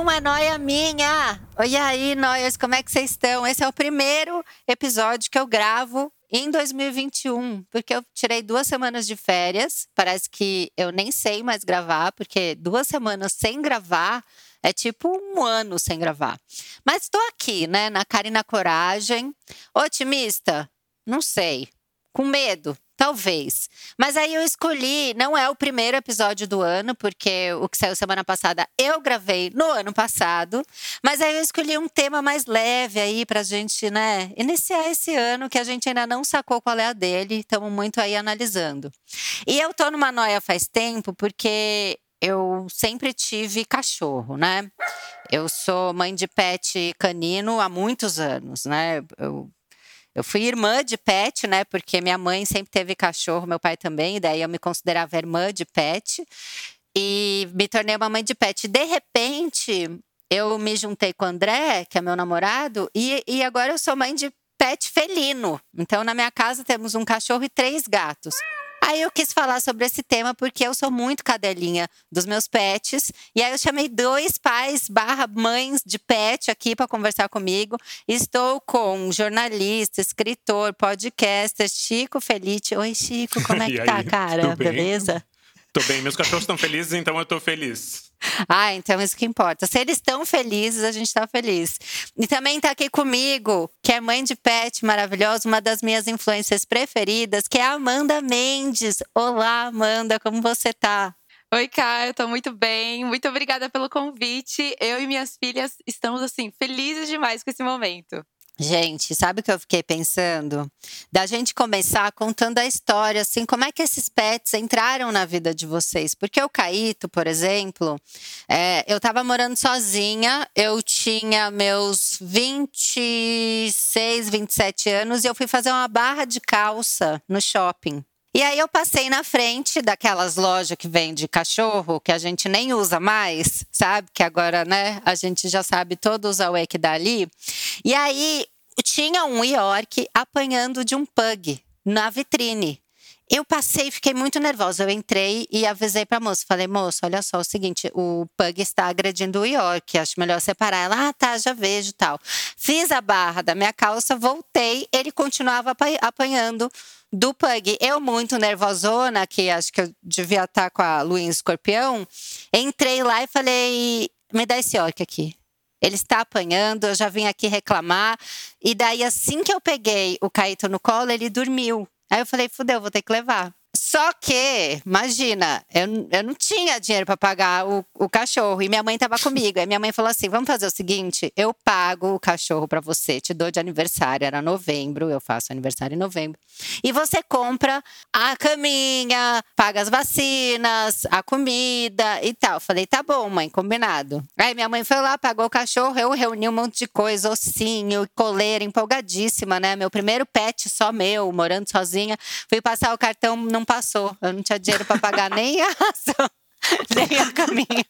Uma noia minha! Oi aí, noias, como é que vocês estão? Esse é o primeiro episódio que eu gravo em 2021, porque eu tirei duas semanas de férias. Parece que eu nem sei mais gravar, porque duas semanas sem gravar é tipo um ano sem gravar. Mas estou aqui, né, na cara e na coragem. Otimista? Não sei. Com medo? Talvez. Mas aí eu escolhi, não é o primeiro episódio do ano, porque o que saiu semana passada eu gravei no ano passado. Mas aí eu escolhi um tema mais leve aí pra gente, né, iniciar esse ano que a gente ainda não sacou qual é a dele. Estamos muito aí analisando. E eu tô numa noia faz tempo, porque eu sempre tive cachorro, né? Eu sou mãe de pet canino há muitos anos, né? Eu eu fui irmã de pet, né? Porque minha mãe sempre teve cachorro, meu pai também, e daí eu me considerava irmã de pet. E me tornei uma mãe de pet. De repente, eu me juntei com o André, que é meu namorado, e, e agora eu sou mãe de pet felino. Então, na minha casa temos um cachorro e três gatos. Aí eu quis falar sobre esse tema porque eu sou muito cadelinha dos meus pets. E aí eu chamei dois pais barra mães de pet aqui para conversar comigo. Estou com jornalista, escritor, podcaster, Chico Felite. Oi, Chico, como é que tá, cara? Beleza? Tô bem, meus cachorros estão felizes, então eu tô feliz. Ah, então isso que importa. Se eles estão felizes, a gente está feliz. E também está aqui comigo, que é mãe de pet maravilhosa, uma das minhas influências preferidas, que é a Amanda Mendes. Olá, Amanda, como você tá? Oi, Caio, eu tô muito bem. Muito obrigada pelo convite. Eu e minhas filhas estamos assim felizes demais com esse momento. Gente, sabe o que eu fiquei pensando? Da gente começar contando a história, assim, como é que esses pets entraram na vida de vocês? Porque o Caíto, por exemplo, é, eu tava morando sozinha, eu tinha meus 26, 27 anos e eu fui fazer uma barra de calça no shopping. E aí eu passei na frente daquelas lojas que vende cachorro, que a gente nem usa mais, sabe? Que agora, né, a gente já sabe todo usar o que dá ali. E aí tinha um York apanhando de um pug na vitrine. Eu passei, fiquei muito nervosa. Eu entrei e avisei pra moça. Falei, moça, olha só, o seguinte, o Pug está agredindo o York. Acho melhor separar. Ela, ah, tá, já vejo tal. Fiz a barra da minha calça, voltei, ele continuava apanhando do Pug. Eu, muito nervosona, que acho que eu devia estar com a Luinha Escorpião, entrei lá e falei: me dá esse York aqui. Ele está apanhando, eu já vim aqui reclamar. E daí, assim que eu peguei o Caíto no colo, ele dormiu. Aí eu falei, fudeu, vou ter que levar. Só que, imagina, eu, eu não tinha dinheiro para pagar o, o cachorro e minha mãe estava comigo. Aí minha mãe falou assim: vamos fazer o seguinte: eu pago o cachorro para você, te dou de aniversário. Era novembro, eu faço aniversário em novembro. E você compra a caminha, paga as vacinas, a comida e tal. Falei: tá bom, mãe, combinado. Aí minha mãe foi lá, pagou o cachorro, eu reuni um monte de coisa, ossinho, coleira, empolgadíssima, né? Meu primeiro pet só meu, morando sozinha. Fui passar o cartão, passou. Eu não tinha dinheiro para pagar nem a ração, nem a caminha.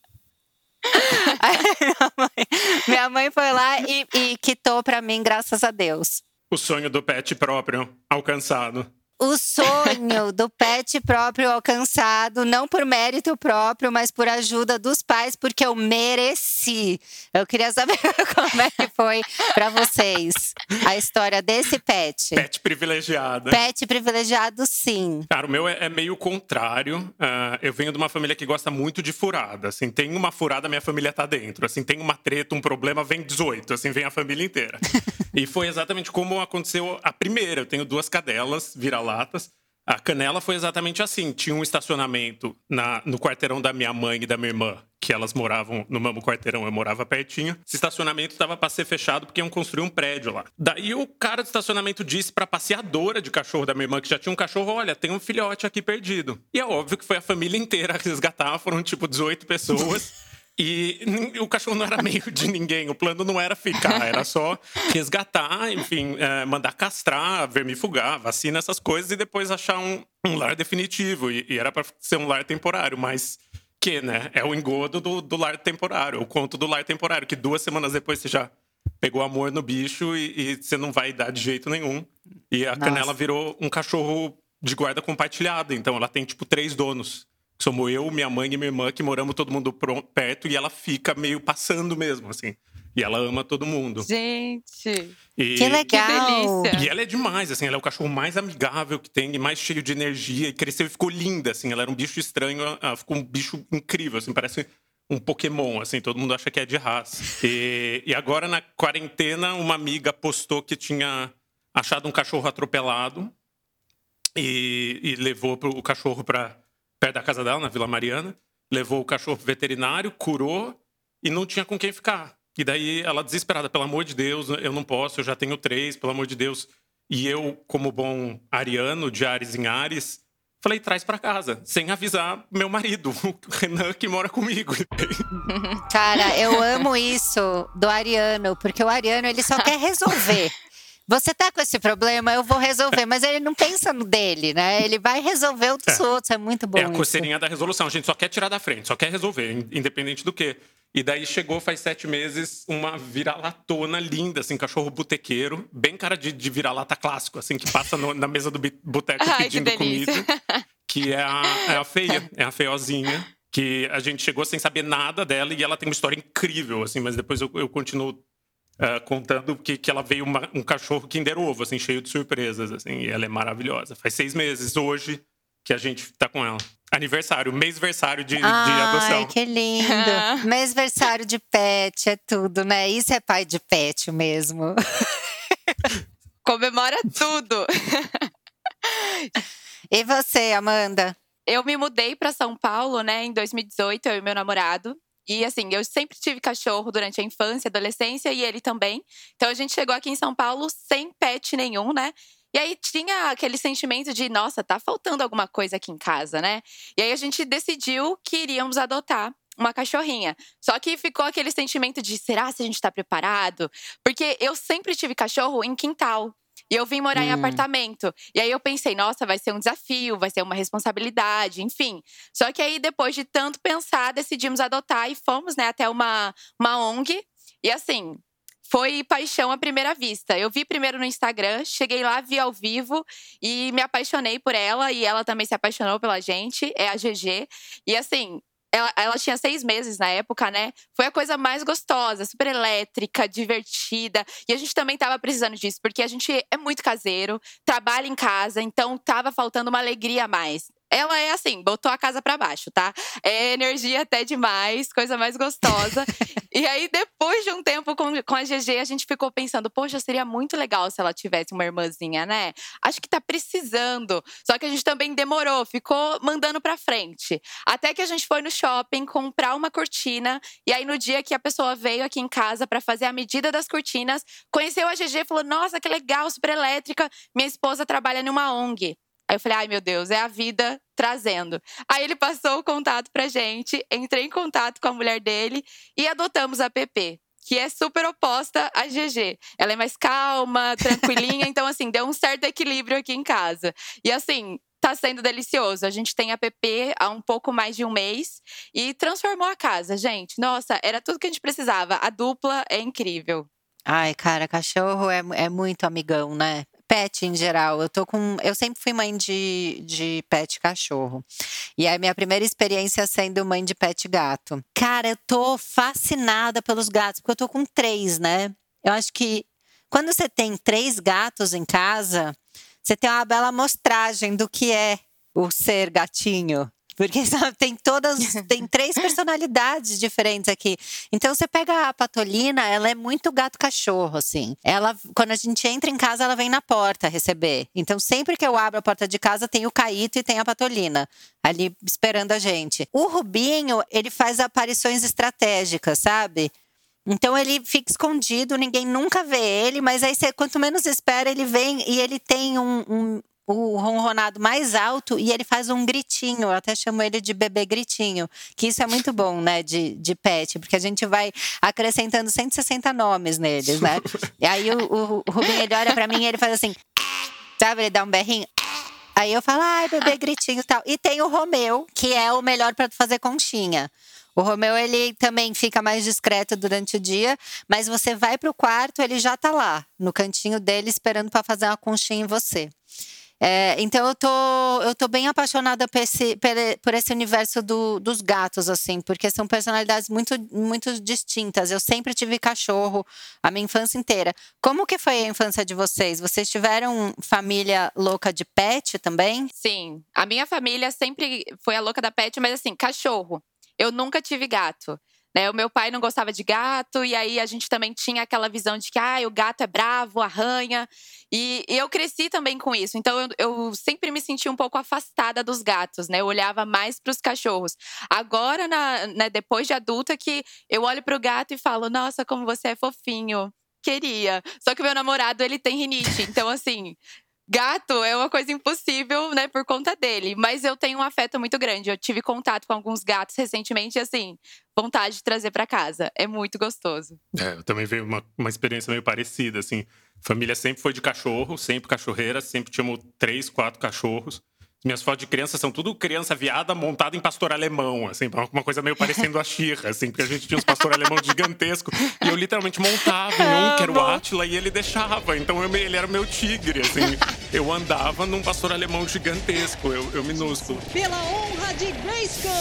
minha, mãe, minha mãe foi lá e, e quitou para mim, graças a Deus. O sonho do pet próprio alcançado o sonho do pet próprio alcançado, não por mérito próprio, mas por ajuda dos pais, porque eu mereci. Eu queria saber como é que foi para vocês a história desse pet. Pet privilegiado. Pet privilegiado, sim. Cara, o meu é, é meio contrário. Uh, eu venho de uma família que gosta muito de furada. Assim, tem uma furada, minha família tá dentro. Assim, tem uma treta, um problema, vem 18. Assim, vem a família inteira. e foi exatamente como aconteceu a primeira. Eu tenho duas cadelas, vira lá latas A Canela foi exatamente assim. Tinha um estacionamento na, no quarteirão da minha mãe e da minha irmã, que elas moravam no mesmo quarteirão, eu morava pertinho. Esse estacionamento estava para ser fechado porque iam construir um prédio lá. Daí o cara do estacionamento disse para passeadora de cachorro da minha irmã que já tinha um cachorro, olha, tem um filhote aqui perdido. E é óbvio que foi a família inteira resgatar, foram tipo 18 pessoas. E o cachorro não era meio de ninguém, o plano não era ficar, era só resgatar, enfim, é, mandar castrar, vermifugar, vacina, essas coisas, e depois achar um, um lar definitivo. E, e era para ser um lar temporário, mas que, né? É o engodo do, do lar temporário, o conto do lar temporário, que duas semanas depois você já pegou amor no bicho e, e você não vai dar de jeito nenhum. E a Nossa. Canela virou um cachorro de guarda compartilhada, então ela tem tipo três donos. Somos eu, minha mãe e minha irmã que moramos todo mundo perto e ela fica meio passando mesmo, assim. E ela ama todo mundo. Gente! E, que legal! Que e ela é demais, assim. Ela é o cachorro mais amigável que tem e mais cheio de energia. E cresceu e ficou linda, assim. Ela era um bicho estranho, ela ficou um bicho incrível, assim. Parece um Pokémon, assim. Todo mundo acha que é de raça. E, e agora, na quarentena, uma amiga postou que tinha achado um cachorro atropelado. E, e levou o cachorro para perto da casa dela, na Vila Mariana. Levou o cachorro pro veterinário, curou e não tinha com quem ficar. E daí ela desesperada, pelo amor de Deus, eu não posso, eu já tenho três, pelo amor de Deus. E eu, como bom ariano, de Ares em Ares, falei, traz para casa, sem avisar meu marido, o Renan, que mora comigo. Cara, eu amo isso do ariano, porque o ariano, ele só quer resolver. Você tá com esse problema, eu vou resolver. Mas ele não pensa no dele, né? Ele vai resolver o dos é. outros. É muito bom. É a coceirinha da resolução. A gente só quer tirar da frente, só quer resolver, independente do que. E daí chegou faz sete meses uma vira-latona linda, assim, cachorro botequeiro, bem cara de, de vira-lata clássico, assim, que passa no, na mesa do boteco pedindo que comida. Que é a, é a feia, é a feiozinha. Que a gente chegou sem saber nada dela e ela tem uma história incrível, assim, mas depois eu, eu continuo uh, contando que, que ela veio uma, um cachorro Kinder Ovo, assim, cheio de surpresas, assim, e ela é maravilhosa. Faz seis meses hoje que a gente tá com ela. Aniversário, mêsversário de, de adoção. Ai, que lindo. mêsversário de pet, é tudo, né? Isso é pai de pet mesmo. Comemora tudo. e você, Amanda? Eu me mudei para São Paulo, né, em 2018, eu e meu namorado. E assim, eu sempre tive cachorro durante a infância, adolescência e ele também. Então a gente chegou aqui em São Paulo sem pet nenhum, né? E aí tinha aquele sentimento de, nossa, tá faltando alguma coisa aqui em casa, né? E aí a gente decidiu que iríamos adotar uma cachorrinha. Só que ficou aquele sentimento de será se a gente tá preparado? Porque eu sempre tive cachorro em quintal. E eu vim morar hum. em apartamento. E aí eu pensei, nossa, vai ser um desafio, vai ser uma responsabilidade, enfim. Só que aí, depois de tanto pensar, decidimos adotar e fomos, né, até uma, uma ONG. E assim, foi paixão à primeira vista. Eu vi primeiro no Instagram, cheguei lá, vi ao vivo e me apaixonei por ela e ela também se apaixonou pela gente, é a GG. E assim, ela, ela, tinha seis meses na época, né? Foi a coisa mais gostosa, super elétrica, divertida. E a gente também tava precisando disso, porque a gente é muito caseiro, trabalha em casa, então tava faltando uma alegria a mais ela é assim, botou a casa para baixo, tá? É energia até demais, coisa mais gostosa. e aí, depois de um tempo com, com a GG, a gente ficou pensando, poxa, seria muito legal se ela tivesse uma irmãzinha, né? Acho que tá precisando. Só que a gente também demorou, ficou mandando pra frente. Até que a gente foi no shopping comprar uma cortina. E aí, no dia que a pessoa veio aqui em casa para fazer a medida das cortinas, conheceu a GG e falou: Nossa, que legal, super elétrica. Minha esposa trabalha numa ONG. Aí eu falei, ai meu Deus, é a vida trazendo. Aí ele passou o contato pra gente, entrei em contato com a mulher dele e adotamos a PP. Que é super oposta à GG. Ela é mais calma, tranquilinha, então, assim, deu um certo equilíbrio aqui em casa. E, assim, tá sendo delicioso. A gente tem a PP há um pouco mais de um mês e transformou a casa, gente. Nossa, era tudo que a gente precisava. A dupla é incrível. Ai, cara, cachorro é, é muito amigão, né? Pet em geral. Eu tô com. Eu sempre fui mãe de, de pet cachorro. E é a minha primeira experiência sendo mãe de pet gato. Cara, eu tô fascinada pelos gatos, porque eu tô com três, né? Eu acho que quando você tem três gatos em casa, você tem uma bela mostragem do que é o ser gatinho. Porque tem todas, tem três personalidades diferentes aqui. Então você pega a Patolina, ela é muito gato cachorro, assim. Ela, quando a gente entra em casa, ela vem na porta receber. Então sempre que eu abro a porta de casa, tem o Caíto e tem a Patolina ali esperando a gente. O Rubinho, ele faz aparições estratégicas, sabe? Então ele fica escondido, ninguém nunca vê ele, mas aí você, quanto menos espera, ele vem e ele tem um, um o ronronado mais alto e ele faz um gritinho. Eu até chamo ele de bebê gritinho, que isso é muito bom, né, de, de pet, porque a gente vai acrescentando 160 nomes neles, né? E aí o, o, Rubinho ele olha para mim e ele faz assim, sabe? Ele dá um berrinho. Aí eu falo, ai, bebê gritinho e tal. E tem o Romeu, que é o melhor para fazer conchinha. O Romeu, ele também fica mais discreto durante o dia, mas você vai para o quarto, ele já tá lá, no cantinho dele, esperando para fazer uma conchinha em você. É, então eu tô, eu tô bem apaixonada por esse, por esse universo do, dos gatos, assim, porque são personalidades muito, muito distintas. Eu sempre tive cachorro a minha infância inteira. Como que foi a infância de vocês? Vocês tiveram família louca de pet também? Sim, a minha família sempre foi a louca da pet, mas assim, cachorro. Eu nunca tive gato. Né? O meu pai não gostava de gato, e aí a gente também tinha aquela visão de que ah, o gato é bravo, arranha. E, e eu cresci também com isso. Então eu, eu, sempre me senti um pouco afastada dos gatos, né? Eu olhava mais para os cachorros. Agora, na, né, depois de adulta, que eu olho para o gato e falo: Nossa, como você é fofinho queria. Só que o meu namorado, ele tem rinite. Então, assim, Gato é uma coisa impossível, né, por conta dele. Mas eu tenho um afeto muito grande. Eu tive contato com alguns gatos recentemente assim, vontade de trazer para casa. É muito gostoso. É, eu também veio uma, uma experiência meio parecida, assim. Família sempre foi de cachorro, sempre cachorreira, sempre tínhamos três, quatro cachorros. Minhas fotos de criança são tudo criança viada montada em pastor alemão, assim, uma coisa meio parecendo a Xirra, assim, porque a gente tinha uns pastor alemão gigantescos e eu literalmente montava em um, que era o Átila, e ele deixava. Então eu, ele era meu tigre, assim. Eu andava num pastor alemão gigantesco, eu, eu minúsculo. Pela honra de Grayskull!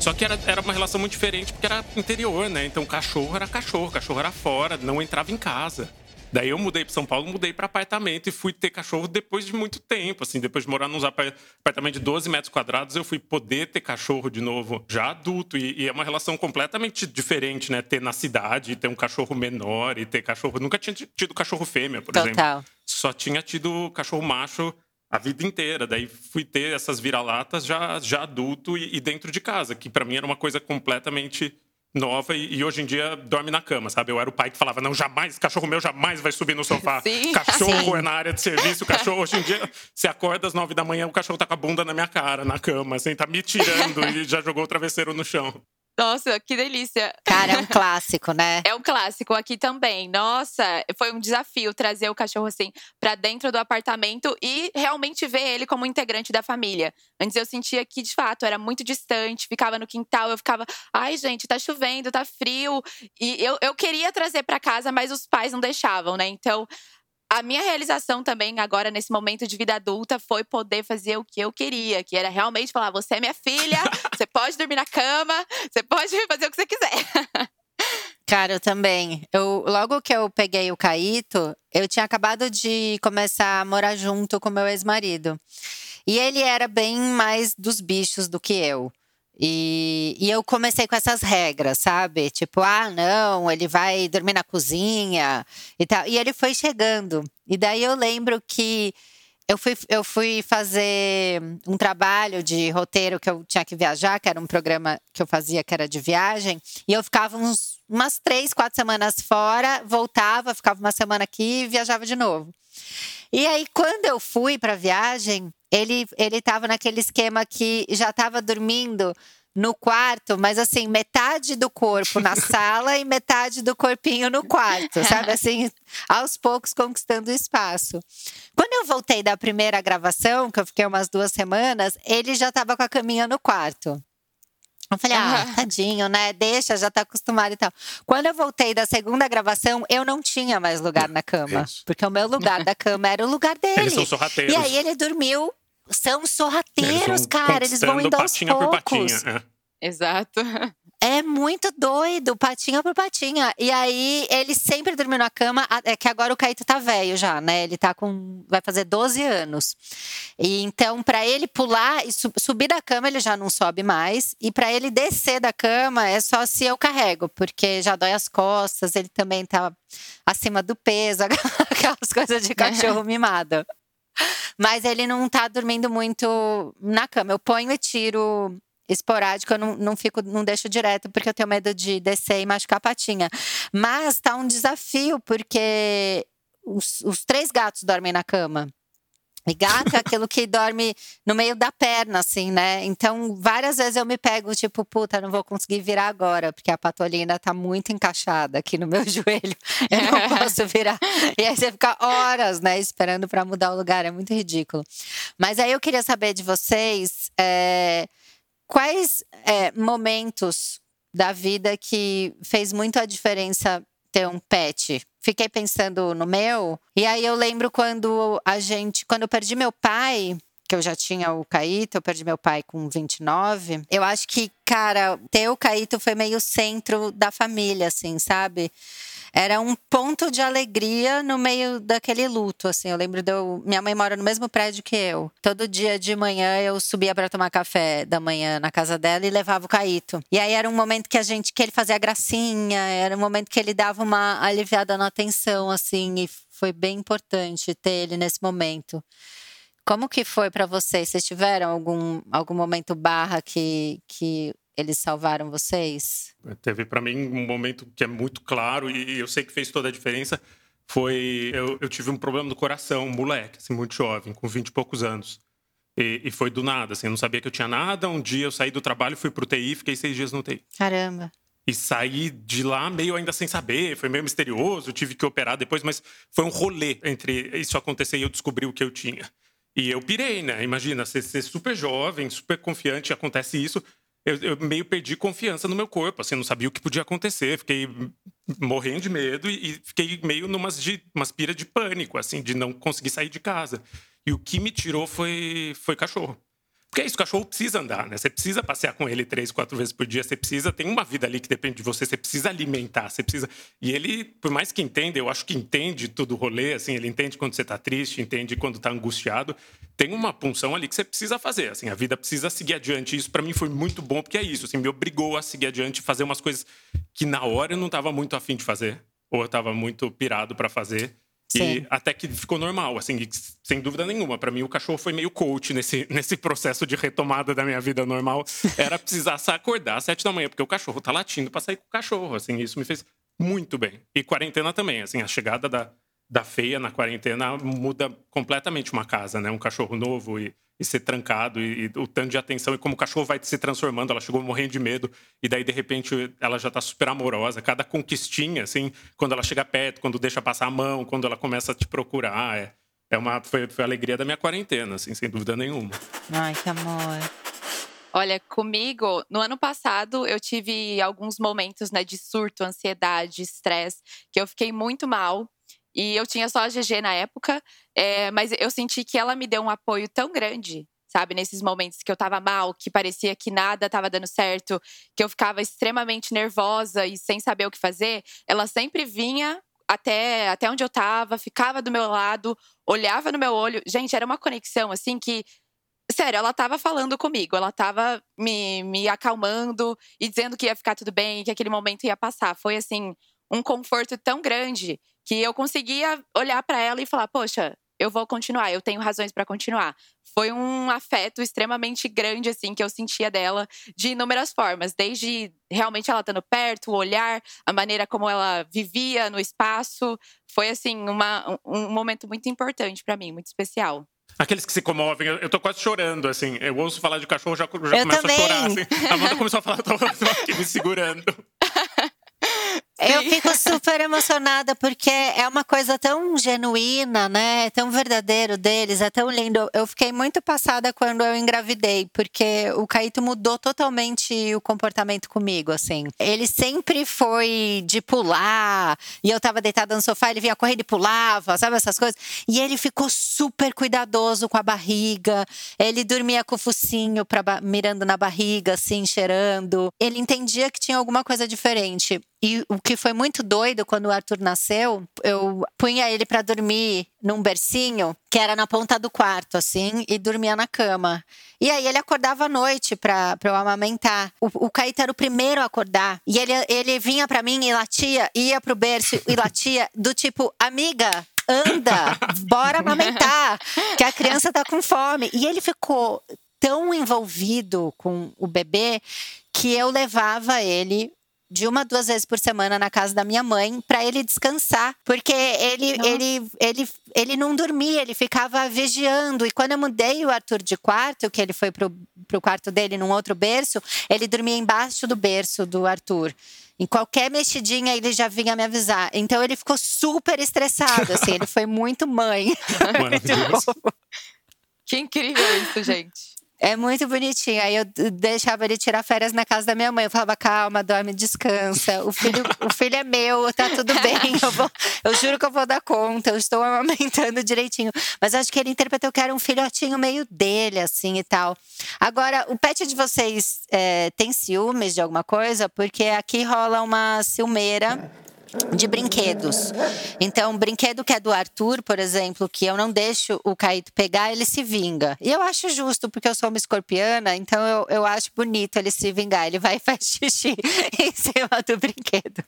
Só que era, era uma relação muito diferente, porque era interior, né? Então cachorro era cachorro, cachorro era fora, não entrava em casa. Daí eu mudei para São Paulo, mudei para apartamento e fui ter cachorro depois de muito tempo, assim, depois de morar num apartamento de 12 metros quadrados, eu fui poder ter cachorro de novo, já adulto e, e é uma relação completamente diferente, né? Ter na cidade, ter um cachorro menor e ter cachorro, nunca tinha tido cachorro fêmea, por Total. exemplo. Só tinha tido cachorro macho a vida inteira. Daí fui ter essas vira-latas já, já adulto e, e, dentro de casa, que para mim era uma coisa completamente nova e, hoje em dia dorme na cama, sabe? Eu era o pai que falava, não, jamais, cachorro meu jamais vai subir no sofá. Sim. Cachorro Sim. é na área de serviço, cachorro hoje em dia, você acorda às nove da manhã, o cachorro tá com a bunda na minha cara, na cama, assim, tá me tirando e já jogou o travesseiro no chão. Nossa, que delícia. Cara, é um clássico, né? É um clássico aqui também. Nossa, foi um desafio trazer o cachorro assim para dentro do apartamento e realmente ver ele como integrante da família. Antes eu sentia que de fato era muito distante, ficava no quintal, eu ficava, ai gente, tá chovendo, tá frio. E eu, eu queria trazer para casa, mas os pais não deixavam, né? Então a minha realização também agora nesse momento de vida adulta foi poder fazer o que eu queria, que era realmente falar: você é minha filha, você pode dormir na cama, você pode fazer o que você quiser. Cara, eu também. Eu, logo que eu peguei o Caíto, eu tinha acabado de começar a morar junto com meu ex-marido. E ele era bem mais dos bichos do que eu. E, e, eu comecei com essas regras, sabe? Tipo, ah, não, ele vai dormir na cozinha e tal. E ele foi chegando. E daí eu lembro que eu fui, eu fui fazer um trabalho de roteiro que eu tinha que viajar, que era um programa que eu fazia que era de viagem. E eu ficava uns, umas três, quatro semanas fora, voltava, ficava uma semana aqui e viajava de novo. E aí, quando eu fui para viagem, ele ele estava naquele esquema que já estava dormindo no quarto, mas assim, metade do corpo na sala e metade do corpinho no quarto, sabe? Assim, aos poucos conquistando espaço. Quando eu voltei da primeira gravação, que eu fiquei umas duas semanas, ele já estava com a caminha no quarto. Eu falei, ah, tadinho, né? Deixa, já tá acostumado e tal. Quando eu voltei da segunda gravação, eu não tinha mais lugar na cama. Porque o meu lugar da cama era o lugar dele. Eles são sorrateiros. E aí ele dormiu. São sorrateiros, Eles vão cara. Eles vão indo aos patinha por poucos. patinha. é. Exato. É muito doido, patinha por patinha. E aí, ele sempre dormiu na cama. É que agora o Caíto tá velho já, né? Ele tá com. Vai fazer 12 anos. E então, para ele pular e subir da cama, ele já não sobe mais. E para ele descer da cama, é só se eu carrego, porque já dói as costas, ele também tá acima do peso, aquelas coisas de cachorro mimado. Mas ele não tá dormindo muito na cama. Eu ponho e tiro esporádico, eu não, não fico, não deixo direto, porque eu tenho medo de descer e machucar a patinha. Mas tá um desafio, porque os, os três gatos dormem na cama. E gato é aquilo que dorme no meio da perna, assim, né? Então, várias vezes eu me pego, tipo, puta, não vou conseguir virar agora, porque a patolina tá muito encaixada aqui no meu joelho. Eu não posso virar. E aí você fica horas, né, esperando para mudar o lugar. É muito ridículo. Mas aí eu queria saber de vocês. É Quais é, momentos da vida que fez muito a diferença ter um pet? Fiquei pensando no meu, e aí eu lembro quando a gente, quando eu perdi meu pai, que eu já tinha o Caíto, eu perdi meu pai com 29. Eu acho que, cara, ter o Caíto foi meio centro da família, assim, sabe? Era um ponto de alegria no meio daquele luto, assim. Eu lembro de eu, minha mãe mora no mesmo prédio que eu. Todo dia de manhã eu subia para tomar café da manhã na casa dela e levava o Caíto. E aí era um momento que a gente que ele fazia gracinha, era um momento que ele dava uma aliviada na atenção, assim, e foi bem importante ter ele nesse momento. Como que foi para vocês? Vocês tiveram algum, algum momento barra que, que eles salvaram vocês? Teve para mim um momento que é muito claro e eu sei que fez toda a diferença. Foi. Eu, eu tive um problema no coração, um moleque, assim, muito jovem, com 20 e poucos anos. E, e, foi do nada, assim, eu não sabia que eu tinha nada. Um dia eu saí do trabalho, fui pro TI, fiquei seis dias no TI. Caramba. E saí de lá meio ainda sem saber, foi meio misterioso, tive que operar depois, mas foi um rolê entre isso acontecer e eu descobri o que eu tinha. E eu pirei, né? Imagina, você ser super jovem, super confiante, acontece isso eu, eu, meio perdi confiança no meu corpo, assim, não sabia o que podia acontecer, fiquei morrendo de medo e, e fiquei meio numas de umas pira de pânico, assim, de não conseguir sair de casa. E o que me tirou foi foi cachorro. Porque é isso, o cachorro precisa andar, né? Você precisa passear com ele três, quatro vezes por dia. Você precisa, tem uma vida ali que depende de você. Você precisa alimentar, você precisa. E ele, por mais que entenda, eu acho que entende tudo o rolê, assim, ele entende quando você tá triste, entende quando tá angustiado. Tem uma punção ali que você precisa fazer, assim, a vida precisa seguir adiante. Isso para mim foi muito bom, porque é isso, assim, me obrigou a seguir adiante, fazer umas coisas que na hora eu não tava muito afim de fazer, ou eu tava muito pirado para fazer. E até que ficou normal, assim, sem dúvida nenhuma. Para mim, o cachorro foi meio coach nesse, nesse processo de retomada da minha vida normal. Era precisar acordar às sete da manhã, porque o cachorro tá latindo para sair com o cachorro. Assim, isso me fez muito bem. E quarentena também, assim, a chegada da, da feia na quarentena muda completamente uma casa, né? Um cachorro novo e e ser trancado e, e, o tanto de atenção e como o cachorro vai se transformando. Ela chegou morrendo de medo e daí de repente ela já está super amorosa. Cada conquistinha, assim, quando ela chega perto, quando deixa passar a mão, quando ela começa a te procurar, é, é uma foi, foi a alegria da minha quarentena, assim, sem dúvida nenhuma. Ai, que amor. Olha, comigo, no ano passado, eu tive alguns momentos né, de surto, ansiedade, estresse, que eu fiquei muito mal. E eu tinha só a GG na época, é, mas eu senti que ela me deu um apoio tão grande, sabe? Nesses momentos que eu tava mal, que parecia que nada tava dando certo, que eu ficava extremamente nervosa e sem saber o que fazer. Ela sempre vinha até, até onde eu tava, ficava do meu lado, olhava no meu olho. Gente, era uma conexão assim que. Sério, ela tava falando comigo, ela tava me, me acalmando e dizendo que ia ficar tudo bem, que aquele momento ia passar. Foi assim, um conforto tão grande que eu conseguia olhar para ela e falar: "Poxa, eu vou continuar, eu tenho razões para continuar". Foi um afeto extremamente grande assim que eu sentia dela de inúmeras formas, desde realmente ela estando perto, o olhar, a maneira como ela vivia no espaço, foi assim uma, um momento muito importante para mim, muito especial. Aqueles que se comovem, eu tô quase chorando, assim. Eu ouço falar de cachorro, já, já começo também. a chorar. Assim. A Amanda começou a falar, tô, tô aqui me segurando. Eu fico super emocionada porque é uma coisa tão genuína, né? Tão verdadeiro deles, é tão lindo. Eu fiquei muito passada quando eu engravidei, porque o Caíto mudou totalmente o comportamento comigo, assim. Ele sempre foi de pular, e eu tava deitada no sofá, ele vinha correndo e pulava, sabe essas coisas? E ele ficou super cuidadoso com a barriga. Ele dormia com o focinho pra, mirando na barriga, assim, cheirando. Ele entendia que tinha alguma coisa diferente. E o que foi muito doido quando o Arthur nasceu, eu punha ele para dormir num bercinho que era na ponta do quarto, assim, e dormia na cama. E aí ele acordava à noite pra, pra eu amamentar. O, o Caíto era o primeiro a acordar. E ele, ele vinha para mim e latia, ia pro berço e latia, do tipo, amiga, anda, bora amamentar, que a criança tá com fome. E ele ficou tão envolvido com o bebê que eu levava ele de uma duas vezes por semana na casa da minha mãe para ele descansar, porque ele ele ele ele não dormia, ele ficava vigiando. E quando eu mudei o Arthur de quarto, que ele foi pro, pro quarto dele num outro berço, ele dormia embaixo do berço do Arthur. Em qualquer mexidinha ele já vinha me avisar. Então ele ficou super estressado, assim, ele foi muito mãe. que incrível isso, gente. É muito bonitinho. Aí eu deixava ele tirar férias na casa da minha mãe. Eu falava, calma, dorme, descansa. O filho, o filho é meu, tá tudo bem. Eu, vou, eu juro que eu vou dar conta. Eu estou amamentando direitinho. Mas acho que ele interpretou que era um filhotinho meio dele, assim e tal. Agora, o pet de vocês é, tem ciúmes de alguma coisa? Porque aqui rola uma ciumeira de brinquedos. Então, um brinquedo que é do Arthur, por exemplo, que eu não deixo o Caíto pegar, ele se vinga. E eu acho justo, porque eu sou uma escorpiana, então eu, eu acho bonito ele se vingar. Ele vai e faz xixi em cima do brinquedo.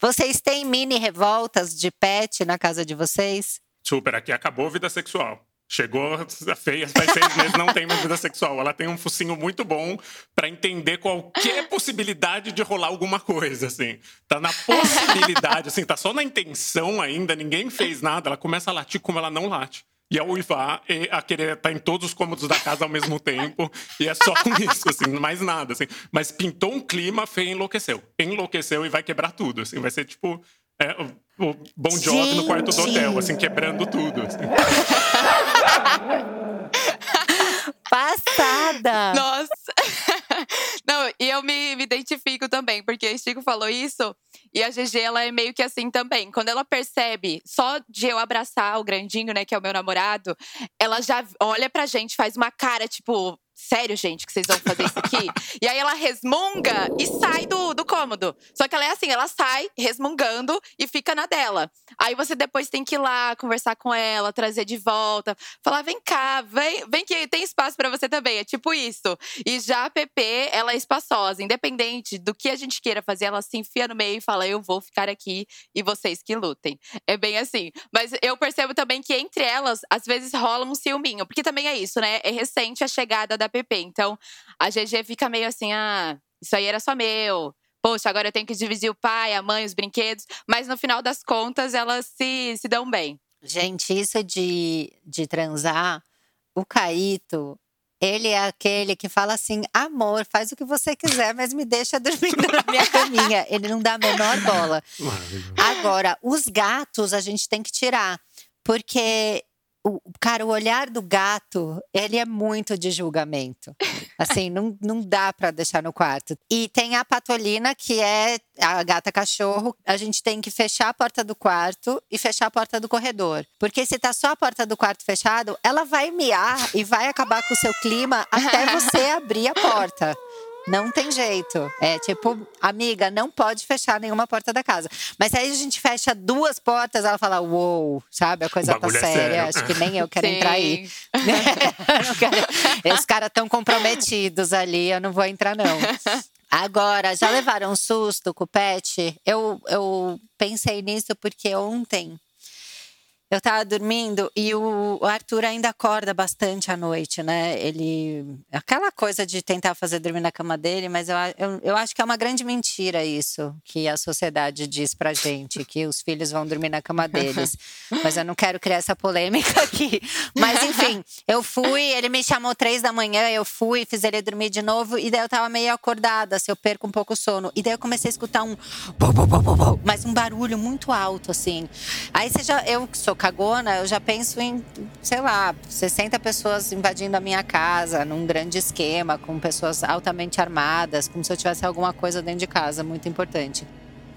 Vocês têm mini revoltas de pet na casa de vocês? Super, aqui acabou a vida sexual. Chegou feia, faz seis meses, não tem mais vida sexual. Ela tem um focinho muito bom para entender qualquer possibilidade de rolar alguma coisa, assim. Tá na possibilidade, assim, tá só na intenção ainda, ninguém fez nada. Ela começa a latir como ela não late. E a uivar e a querer estar tá em todos os cômodos da casa ao mesmo tempo. E é só com isso, assim, mais nada, assim. Mas pintou um clima, feio enlouqueceu. Enlouqueceu e vai quebrar tudo, assim. Vai ser tipo é, o, Bon Jovi no quarto do hotel, assim, quebrando tudo. Assim. Passada! Nossa! Não, e eu me, me identifico também, porque o Chico falou isso e a GG, ela é meio que assim também. Quando ela percebe, só de eu abraçar o grandinho, né, que é o meu namorado, ela já olha pra gente, faz uma cara tipo, sério, gente, que vocês vão fazer isso aqui? e aí ela resmunga e sai do, do cômodo. Só que ela é assim, ela sai resmungando e fica na dela. Aí você depois tem que ir lá conversar com ela, trazer de volta, falar: vem cá, vem, vem que tem espaço para você também. É tipo isso. E já a PP, ela é espaçosa, independente do que a gente queira fazer, ela se enfia no meio e fala: eu vou ficar aqui e vocês que lutem. É bem assim. Mas eu percebo também que entre elas, às vezes rola um ciúminho, porque também é isso, né? É recente a chegada da PP. Então, a GG fica meio assim: ah, isso aí era só meu. Poxa, agora eu tenho que dividir o pai, a mãe, os brinquedos. Mas no final das contas, elas se, se dão bem. Gente, isso de, de transar, o Caíto, ele é aquele que fala assim: amor, faz o que você quiser, mas me deixa dormindo na minha caminha. Ele não dá a menor bola. Agora, os gatos a gente tem que tirar. Porque o, cara, o olhar do gato, ele é muito de julgamento. Assim, não, não dá para deixar no quarto. E tem a patolina, que é a gata cachorro. A gente tem que fechar a porta do quarto e fechar a porta do corredor. Porque se tá só a porta do quarto fechado, ela vai miar e vai acabar com o seu clima até você abrir a porta. Não tem jeito. É tipo, amiga, não pode fechar nenhuma porta da casa. Mas aí a gente fecha duas portas, ela fala, uou, wow, sabe? A coisa tá séria. É sério. Acho que nem eu quero Sim. entrar aí. quero... Os caras tão comprometidos ali, eu não vou entrar, não. Agora, já levaram um susto com o pet? Eu, eu pensei nisso porque ontem eu tava dormindo e o Arthur ainda acorda bastante à noite, né? Ele. Aquela coisa de tentar fazer dormir na cama dele, mas eu, eu, eu acho que é uma grande mentira isso que a sociedade diz pra gente, que os filhos vão dormir na cama deles. mas eu não quero criar essa polêmica aqui. Mas enfim, eu fui, ele me chamou três da manhã, eu fui, fiz ele dormir de novo, e daí eu tava meio acordada, se assim, eu perco um pouco o sono. E daí eu comecei a escutar um. Mas um barulho muito alto, assim. Aí você já. Eu que sou cagona, eu já penso em, sei lá, 60 pessoas invadindo a minha casa, num grande esquema, com pessoas altamente armadas, como se eu tivesse alguma coisa dentro de casa, muito importante.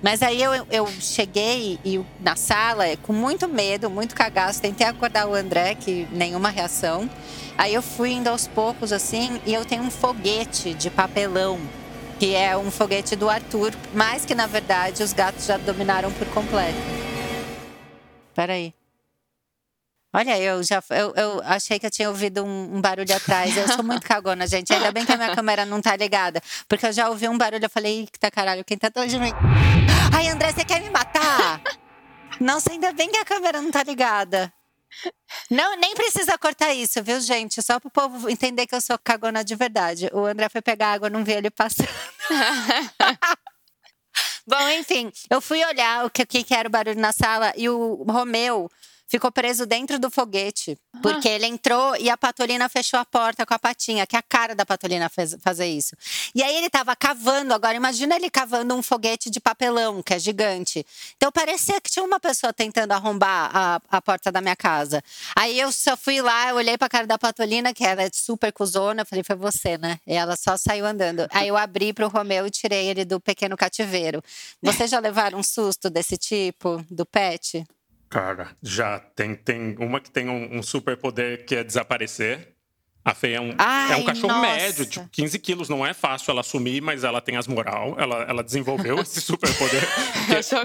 Mas aí eu, eu cheguei e, na sala com muito medo, muito cagaço. Tentei acordar o André, que nenhuma reação. Aí eu fui indo aos poucos assim e eu tenho um foguete de papelão, que é um foguete do Arthur, mas que na verdade os gatos já dominaram por completo. Peraí. Olha, eu já eu, eu achei que eu tinha ouvido um, um, barulho atrás. Eu sou muito cagona, gente. Ainda bem que a minha câmera não tá ligada. Porque eu já ouvi um barulho, eu falei, tá caralho, quem tá atrás de mim? Ai, André, você quer me matar? Nossa, ainda bem que a câmera não tá ligada. Não, nem precisa cortar isso, viu, gente? Só pro povo entender que eu sou cagona de verdade. O André foi pegar água, não vi ele passando. Bom, enfim, eu fui olhar o que, que era o barulho na sala e o Romeu ficou preso dentro do foguete. Porque ele entrou e a Patolina fechou a porta com a patinha, que é a cara da Patolina fez, fazer isso. E aí ele tava cavando, agora imagina ele cavando um foguete de papelão, que é gigante. Então parecia que tinha uma pessoa tentando arrombar a, a porta da minha casa. Aí eu só fui lá, eu olhei pra cara da Patolina, que era super cuzona, falei, foi você, né? E ela só saiu andando. Aí eu abri pro Romeu e tirei ele do pequeno cativeiro. Vocês já levaram um susto desse tipo, do pet? Cara, já tem, tem uma que tem um, um super poder que é desaparecer. A Fê é um, Ai, é um cachorro nossa. médio, tipo 15 quilos. Não é fácil ela assumir, mas ela tem as moral. Ela, ela desenvolveu esse super poder.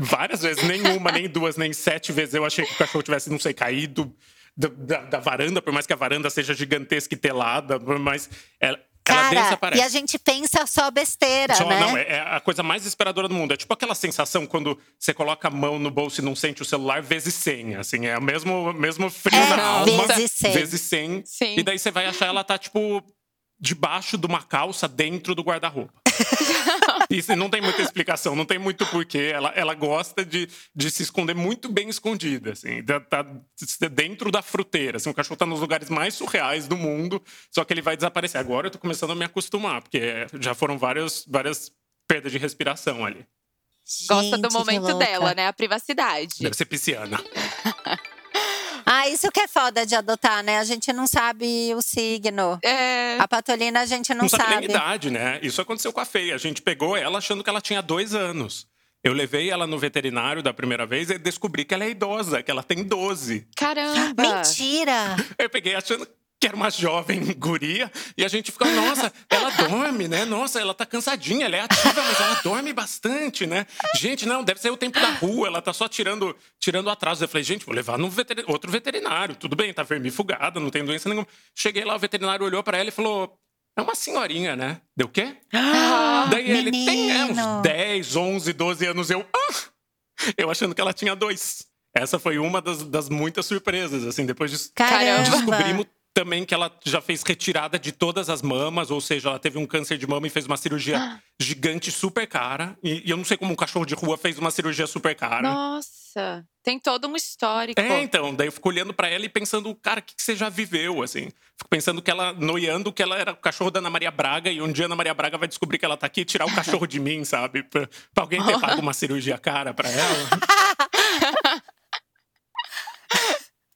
várias vezes, nenhuma, nem duas, nem sete vezes eu achei que o cachorro tivesse, não sei, caído da, da, da varanda, por mais que a varanda seja gigantesca e telada, mas ela, Cara, e a gente pensa só besteira, só, né? Não, é, é a coisa mais desesperadora do mundo. É tipo aquela sensação quando você coloca a mão no bolso e não sente o celular vezes 100. Assim, é o mesmo, mesmo frio é, na alma. Vezes 100. Vezes 100. Sim. E daí você vai achar ela tá, tipo, debaixo de uma calça dentro do guarda-roupa. Isso não tem muita explicação, não tem muito porquê. Ela, ela gosta de, de se esconder muito bem escondida, assim. Tá, tá dentro da fruteira. Assim, o cachorro tá nos lugares mais surreais do mundo, só que ele vai desaparecer. Agora eu tô começando a me acostumar, porque já foram várias, várias perdas de respiração ali. Gosta do Gente, momento dela, né? A privacidade. Deve ser pisciana. Ah, isso que é foda de adotar, né? A gente não sabe o signo. É. A patolina a gente não, Não sabe nem a idade, né? Isso aconteceu com a Feia. A gente pegou ela achando que ela tinha dois anos. Eu levei ela no veterinário da primeira vez e descobri que ela é idosa, que ela tem 12. Caramba! Mentira! Eu peguei achando que era uma jovem guria e a gente ficou, nossa, ela dorme, né? Nossa, ela tá cansadinha, ela é ativa, mas ela dorme bastante, né? Gente, não, deve ser o tempo da rua, ela tá só tirando, tirando atraso. Eu falei, gente, vou levar no veterin- outro veterinário, tudo bem, tá vermifugada, não tem doença nenhuma. Cheguei lá, o veterinário olhou pra ela e falou: é uma senhorinha, né? Deu o quê? Daí ele tem é, uns 10, 11, 12 anos. Eu, ah! Eu achando que ela tinha dois. Essa foi uma das, das muitas surpresas, assim, depois disso. Caramba! Descobrimos também que ela já fez retirada de todas as mamas, ou seja, ela teve um câncer de mama e fez uma cirurgia gigante super cara. E, e eu não sei como um cachorro de rua fez uma cirurgia super cara. Nossa, tem todo um histórico. É, então, daí eu fico olhando pra ela e pensando, cara, o que, que você já viveu, assim? Fico pensando que ela, noiando que ela era o cachorro da Ana Maria Braga e um dia a Ana Maria Braga vai descobrir que ela tá aqui e tirar o cachorro de mim, sabe? Pra, pra alguém ter pago uma cirurgia cara pra ela.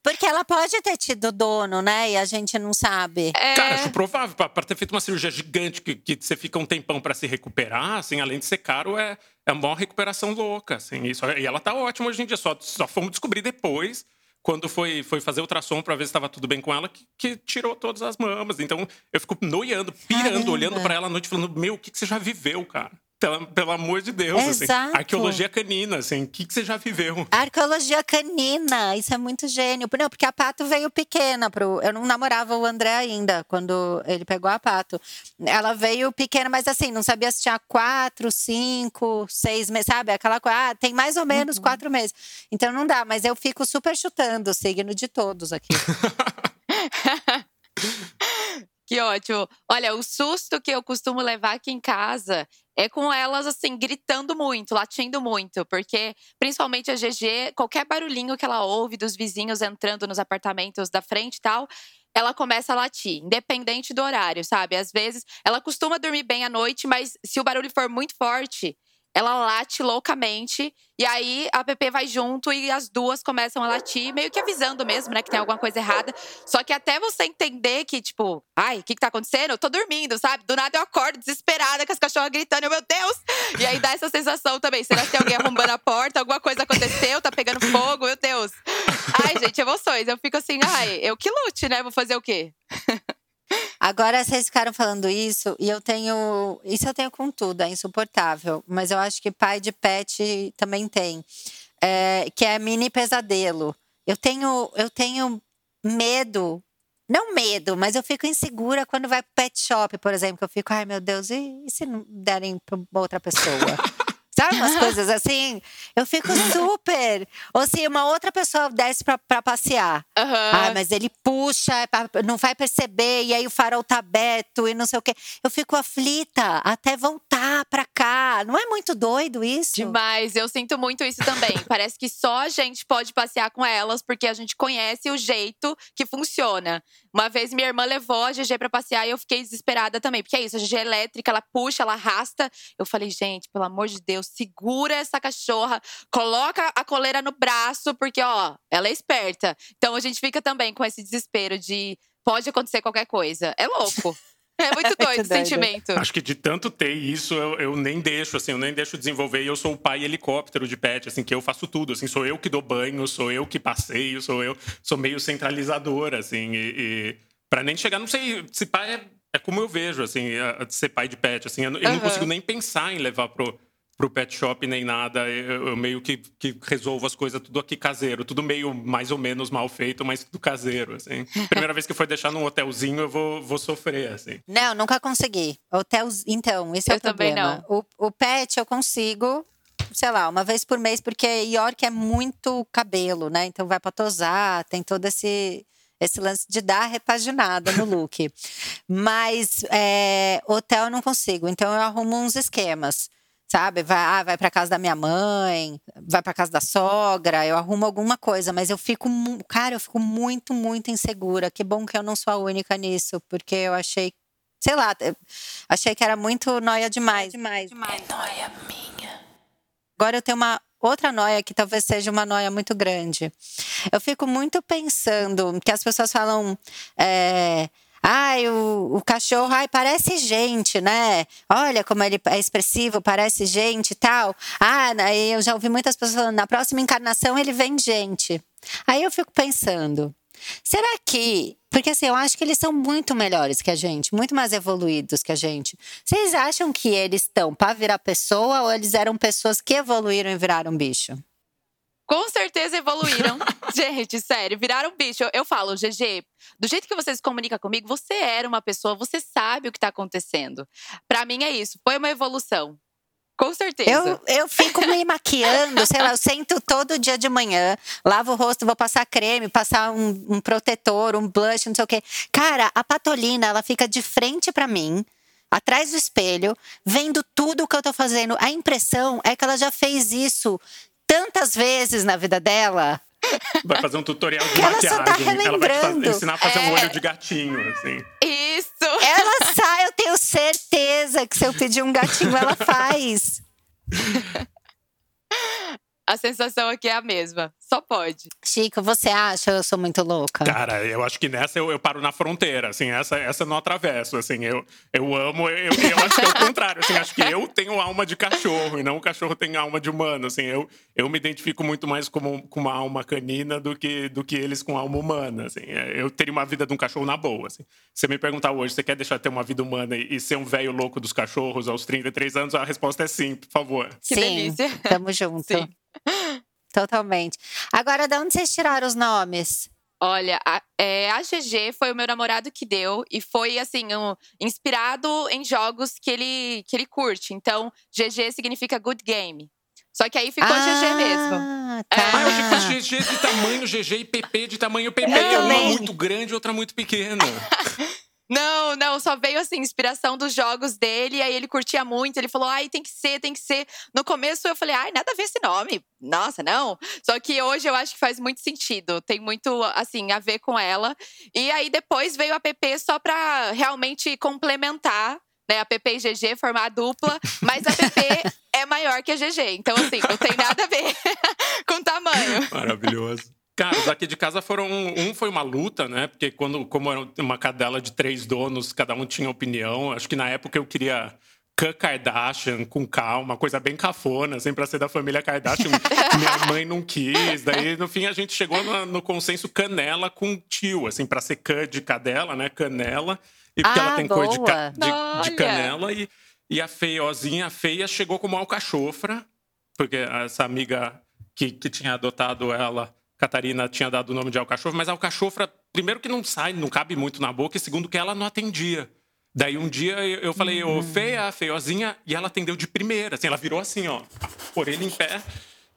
Porque ela pode ter tido dono, né? E a gente não sabe. É, Cara, acho provável. Pra, pra ter feito uma cirurgia gigante que, que você fica um tempão pra se recuperar, assim, além de ser caro, é, é uma recuperação louca, assim. Isso, e ela tá ótima hoje em dia. Só, só fomos descobrir depois, quando foi, foi fazer ultrassom pra ver se estava tudo bem com ela, que, que tirou todas as mamas. Então, eu fico noiando, pirando, Caramba. olhando pra ela à noite, falando, meu, o que, que você já viveu, cara? Pelo, pelo amor de Deus, assim. Exato. Arqueologia canina, assim. O que, que você já viveu? Arqueologia canina, isso é muito gênio. Não, porque a Pato veio pequena pro. Eu não namorava o André ainda quando ele pegou a Pato. Ela veio pequena, mas assim, não sabia se tinha quatro, cinco, seis meses, sabe? Aquela coisa, ah, tem mais ou menos quatro meses. Então não dá, mas eu fico super chutando o signo de todos aqui. que ótimo. Olha, o susto que eu costumo levar aqui em casa é com elas, assim, gritando muito, latindo muito. Porque, principalmente a GG, qualquer barulhinho que ela ouve dos vizinhos entrando nos apartamentos da frente e tal, ela começa a latir, independente do horário, sabe? Às vezes, ela costuma dormir bem à noite, mas se o barulho for muito forte, ela late loucamente. E aí a Pepe vai junto e as duas começam a latir, meio que avisando mesmo, né, que tem alguma coisa errada. Só que até você entender que, tipo, ai, o que, que tá acontecendo? Eu tô dormindo, sabe? Do nada eu acordo desesperada com as cachorras gritando, meu Deus! E aí dá essa sensação também. Será que tem alguém arrombando a porta? Alguma coisa aconteceu? Tá pegando fogo? Meu Deus! Ai, gente, emoções. Eu fico assim, ai, eu que lute, né? Vou fazer o quê? Agora vocês ficaram falando isso e eu tenho. Isso eu tenho com tudo, é insuportável. Mas eu acho que pai de pet também tem. É, que é mini pesadelo. Eu tenho, eu tenho medo. Não medo, mas eu fico insegura quando vai pro pet shop, por exemplo. Que eu fico, ai meu Deus, e, e se não derem pra outra pessoa? Sabe umas coisas assim? Eu fico super. Ou se uma outra pessoa desce pra, pra passear. Uhum. Ah, mas ele puxa, é não vai perceber, e aí o farol tá aberto e não sei o quê. Eu fico aflita até voltar pra cá. Não é muito doido isso? Demais. Eu sinto muito isso também. Parece que só a gente pode passear com elas, porque a gente conhece o jeito que funciona. Uma vez minha irmã levou a GG pra passear e eu fiquei desesperada também. Porque é isso, a GG é elétrica, ela puxa, ela arrasta. Eu falei, gente, pelo amor de Deus, segura essa cachorra, coloca a coleira no braço, porque, ó, ela é esperta. Então a gente fica também com esse desespero de pode acontecer qualquer coisa. É louco. É muito doido o sentimento. Acho que de tanto ter isso, eu, eu, nem deixo, assim, eu nem deixo desenvolver. E eu sou o pai helicóptero de pet, assim, que eu faço tudo. Assim, sou eu que dou banho, sou eu que passeio, sou eu, sou meio centralizador, assim. E, e para nem chegar, não sei, se pai é, é como eu vejo, assim, ser pai de pet, assim. Eu, eu uhum. não consigo nem pensar em levar pro pro pet shop nem nada. Eu, eu meio que, que, resolvo as coisas tudo aqui caseiro, tudo meio mais ou menos mal feito, mas tudo caseiro, assim. Primeira vez que for deixar num hotelzinho, eu vou, vou sofrer, assim. Não, nunca consegui. Hotel, então, esse é eu o problema. Também não. O, o pet eu consigo, sei lá, uma vez por mês, porque York é muito cabelo, né? Então vai pra tosar, tem todo esse esse lance de dar repaginada no look. Mas é, hotel eu não consigo, então eu arrumo uns esquemas sabe? Vai, ah, vai para casa da minha mãe, vai para casa da sogra, eu arrumo alguma coisa, mas eu fico, cara, eu fico muito, muito insegura. Que bom que eu não sou a única nisso, porque eu achei, sei lá, achei que era muito noia demais. Demais. demais. É noia minha. Agora eu tenho uma outra noia que talvez seja uma noia muito grande. Eu fico muito pensando que as pessoas falam. É, Ai, o, o cachorro, ai, parece gente, né? Olha como ele é expressivo, parece gente e tal. Ah, aí eu já ouvi muitas pessoas falando, na próxima encarnação ele vem gente. Aí eu fico pensando, será que. Porque assim, eu acho que eles são muito melhores que a gente, muito mais evoluídos que a gente. Vocês acham que eles estão para virar pessoa ou eles eram pessoas que evoluíram e viraram bicho? Com certeza evoluíram. Gente, sério, viraram bicho. Eu, eu falo, GG, do jeito que você se comunica comigo, você era uma pessoa, você sabe o que tá acontecendo. Para mim é isso, foi uma evolução. Com certeza. Eu, eu fico me maquiando, sei lá, eu sento todo dia de manhã, lavo o rosto, vou passar creme, passar um, um protetor, um blush, não sei o quê. Cara, a Patolina, ela fica de frente para mim atrás do espelho, vendo tudo o que eu tô fazendo. A impressão é que ela já fez isso tantas vezes na vida dela. Vai fazer um tutorial de ela maquiagem. Tá ela vai fazer, ensinar a fazer é... um olho de gatinho, assim. Isso! Ela sai, eu tenho certeza que se eu pedir um gatinho, ela faz. A sensação aqui é a mesma. Só pode. Chico, você acha eu sou muito louca? Cara, eu acho que nessa eu, eu paro na fronteira, assim, essa, essa eu não atravesso, assim, eu, eu amo, eu, eu acho que é o contrário, assim, acho que eu tenho alma de cachorro e não o cachorro tem alma de humano, assim, eu, eu me identifico muito mais como, com uma alma canina do que, do que eles com alma humana, assim, é, eu teria uma vida de um cachorro na boa, assim. Você me perguntar hoje, você quer deixar de ter uma vida humana e, e ser um velho louco dos cachorros aos 33 anos? A resposta é sim, por favor. Que sim, delícia. tamo junto. Sim. Totalmente. Agora, de onde vocês tiraram os nomes? Olha, a, é, a GG foi o meu namorado que deu e foi assim, um, inspirado em jogos que ele, que ele curte. Então, GG significa good game. Só que aí ficou ah, GG mesmo. Tá. Ah, eu fico GG de tamanho GG e PP de tamanho PP. É uma muito grande, outra muito pequena. Não, não, só veio assim, inspiração dos jogos dele, e aí ele curtia muito, ele falou, ai, tem que ser, tem que ser. No começo eu falei, ai, nada a ver esse nome. Nossa, não. Só que hoje eu acho que faz muito sentido, tem muito, assim, a ver com ela. E aí depois veio a PP só pra realmente complementar né, a PP e GG formar a dupla, mas a PP é maior que a GG. Então, assim, não tem nada a ver com tamanho. Maravilhoso. Cara, os aqui de casa foram. Um foi uma luta, né? Porque quando, como era uma cadela de três donos, cada um tinha opinião. Acho que na época eu queria K Kardashian com calma, coisa bem cafona, assim, pra ser da família Kardashian. Minha mãe não quis. Daí, no fim, a gente chegou no, no consenso canela com tio, assim, pra ser K de cadela, né? Canela. E porque Ah, ela tem cor de, ca- boa. de- de canela. E, e a feiozinha, a feia, chegou como alcachofra, porque essa amiga que, que tinha adotado ela, Catarina, tinha dado o nome de alcachofra, mas a alcachofra, primeiro que não sai, não cabe muito na boca, e segundo que ela não atendia. Daí um dia eu falei, ô, feia, feiozinha, e ela atendeu de primeira, assim, ela virou assim, ó, orelha em pé.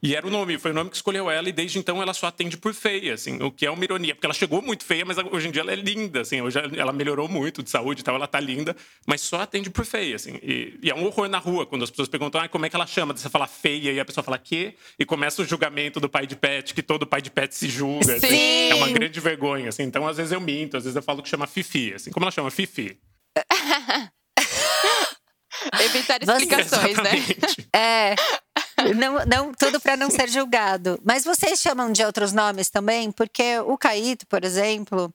E era o nome, foi o nome que escolheu ela, e desde então ela só atende por feia, assim, o que é uma ironia, porque ela chegou muito feia, mas hoje em dia ela é linda, assim, hoje ela melhorou muito de saúde e tal, ela tá linda, mas só atende por feia, assim. E, e é um horror na rua, quando as pessoas perguntam, ah, como é que ela chama? Você fala feia, e a pessoa fala quê? E começa o julgamento do pai de pet, que todo pai de pet se julga, assim. Sim. É uma grande vergonha, assim. Então, às vezes eu minto, às vezes eu falo que chama Fifi, assim. Como ela chama? Fifi. Evitar Você- explicações, né? Exatamente. É. Não, não, tudo para não ser julgado. Mas vocês chamam de outros nomes também? Porque o Caíto, por exemplo,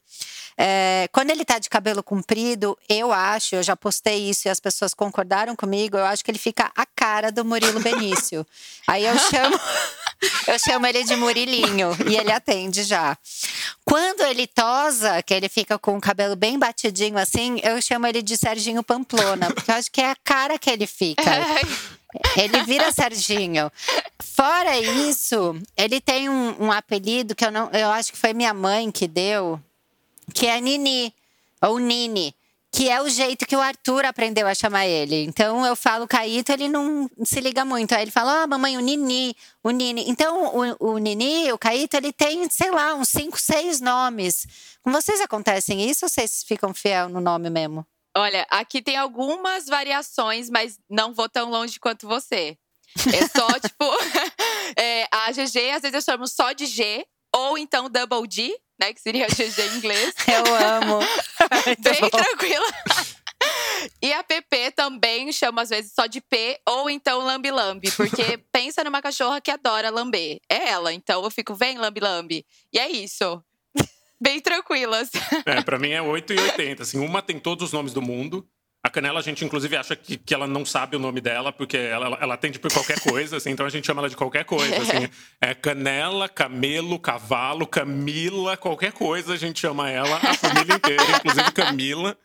é, quando ele tá de cabelo comprido, eu acho, eu já postei isso e as pessoas concordaram comigo, eu acho que ele fica a cara do Murilo Benício. Aí eu chamo, eu chamo ele de Murilinho e ele atende já. Quando ele tosa, que ele fica com o cabelo bem batidinho assim, eu chamo ele de Serginho Pamplona, porque eu acho que é a cara que ele fica. Ele vira Serginho. Fora isso, ele tem um, um apelido que eu não, eu acho que foi minha mãe que deu, que é Nini ou Nini, que é o jeito que o Arthur aprendeu a chamar ele. Então eu falo Caíto, ele não se liga muito. Aí ele fala: "Ah, mamãe, o Nini, o Nini". Então o, o Nini, o Caíto, ele tem, sei lá, uns cinco, seis nomes. Com vocês acontecem isso ou vocês ficam fiel no nome mesmo? Olha, aqui tem algumas variações, mas não vou tão longe quanto você. É só, tipo, é, a GG, às vezes eu chamo só de G, ou então Double D, né? Que seria GG em inglês. Eu amo. Bem tranquila. E a PP também chama às vezes só de P ou então lambi lambi, porque pensa numa cachorra que adora lamber. É ela, então eu fico, vem lambi lambi. E é isso. Bem tranquilas. É, pra mim é 8 e 80. Assim, uma tem todos os nomes do mundo. A Canela, a gente inclusive acha que, que ela não sabe o nome dela, porque ela, ela- atende por qualquer coisa, assim, então a gente chama ela de qualquer coisa. Assim, é Canela, Camelo, Cavalo, Camila, qualquer coisa a gente chama ela, a família inteira, inclusive Camila.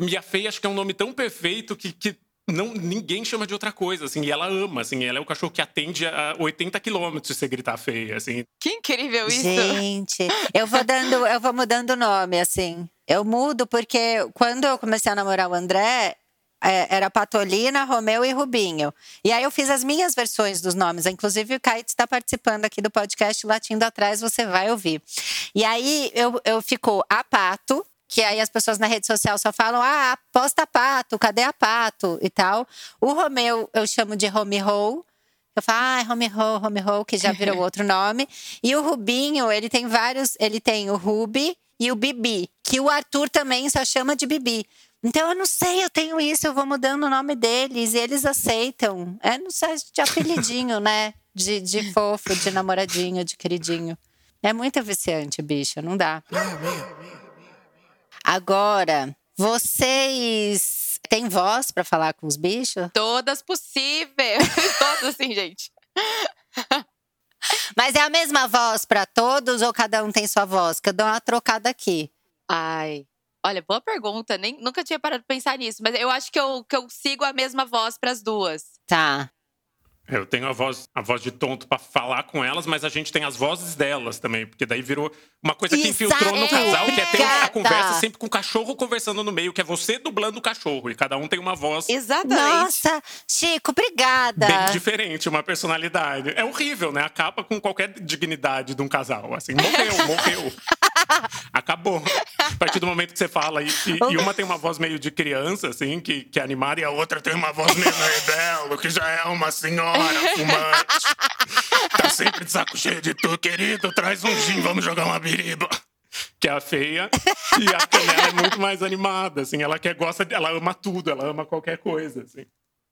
E a Feia acho que é um nome tão perfeito que, que não, ninguém chama de outra coisa, assim, e ela ama, assim, ela é o cachorro que atende a 80 quilômetros se você gritar feia, assim. Que incrível isso. Gente, eu vou dando, eu vou mudando o nome, assim. Eu mudo porque quando eu comecei a namorar o André, é, era Patolina, Romeu e Rubinho. E aí eu fiz as minhas versões dos nomes. Inclusive, o Kite está participando aqui do podcast Latindo Atrás, você vai ouvir. E aí eu, eu fico a Pato, que aí as pessoas na rede social só falam: ah, posta Pato, cadê a Pato e tal. O Romeu eu chamo de Home Ho. Eu falo, ah, Home Ho, Home Ho, que já virou outro nome. E o Rubinho, ele tem vários. Ele tem o Rubi e o Bibi, que o Arthur também só chama de Bibi. Então eu não sei, eu tenho isso, eu vou mudando o nome deles e eles aceitam. É não sei, de apelidinho, né? De, de fofo, de namoradinho, de queridinho. É muito viciante, bicho, não dá. Agora, vocês têm voz pra falar com os bichos? Todas possíveis. Todas assim, gente. Mas é a mesma voz pra todos ou cada um tem sua voz? Que eu dou uma trocada aqui. Ai. Olha, boa pergunta. Nem, nunca tinha parado de pensar nisso. Mas eu acho que eu, que eu sigo a mesma voz para as duas. Tá. Eu tenho a voz, a voz de tonto para falar com elas, mas a gente tem as vozes delas também, porque daí virou uma coisa que infiltrou no Exato. casal, que é ter a conversa sempre com o cachorro conversando no meio, que é você dublando o cachorro, e cada um tem uma voz Exatamente. Nossa, Chico, obrigada. bem diferente, uma personalidade. É horrível, né? Acaba com qualquer dignidade de um casal. Assim, morreu, morreu. Acabou. A partir do momento que você fala, e, e- e uma tem uma voz meio de criança, assim, que, que é animada, e a outra tem uma voz meio rebelo, que já é uma senhora fumante. Tá sempre de saco cheio de tu, querido. Traz um gin, vamos jogar uma biriba. Que é a feia. E a canela é muito mais animada, assim. Ela quer, gosta, ela ama tudo, ela ama qualquer coisa, assim.